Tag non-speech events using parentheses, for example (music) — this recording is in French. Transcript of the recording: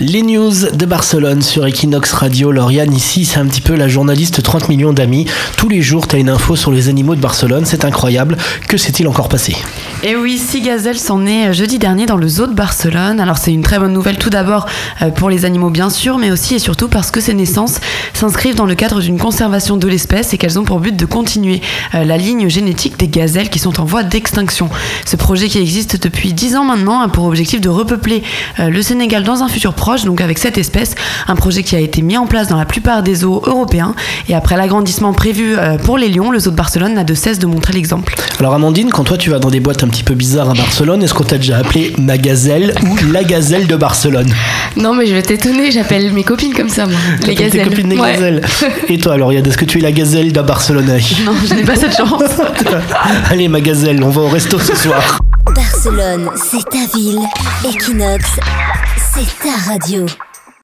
Les news de Barcelone sur Equinox Radio. Lauriane, ici, c'est un petit peu la journaliste 30 millions d'amis. Tous les jours, tu as une info sur les animaux de Barcelone. C'est incroyable. Que s'est-il encore passé? Et oui, six gazelles sont nées euh, jeudi dernier dans le zoo de Barcelone. Alors, c'est une très bonne nouvelle tout d'abord euh, pour les animaux, bien sûr, mais aussi et surtout parce que ces naissances s'inscrivent dans le cadre d'une conservation de l'espèce et qu'elles ont pour but de continuer euh, la ligne génétique des gazelles qui sont en voie d'extinction. Ce projet qui existe depuis 10 ans maintenant a pour objectif de repeupler le Sénégal dans un futur proche, donc avec cette espèce, un projet qui a été mis en place dans la plupart des zoos européens. Et après l'agrandissement prévu euh, pour les lions, le zoo de Barcelone n'a de cesse de montrer l'exemple. Alors Amandine, quand toi tu vas dans des boîtes un petit peu bizarres à Barcelone, est-ce qu'on t'a déjà appelé ma gazelle ou la gazelle de Barcelone? Non mais je vais t'étonner, j'appelle mes copines comme ça moi. Les gazelles. Tes copines les gazelles. (laughs) Et toi alors, est-ce que tu es la gazelle de Barcelone Non, je n'ai pas cette chance. (laughs) Allez ma gazelle, on va au resto ce soir. Barcelone, c'est ta ville. Equinox, c'est ta radio.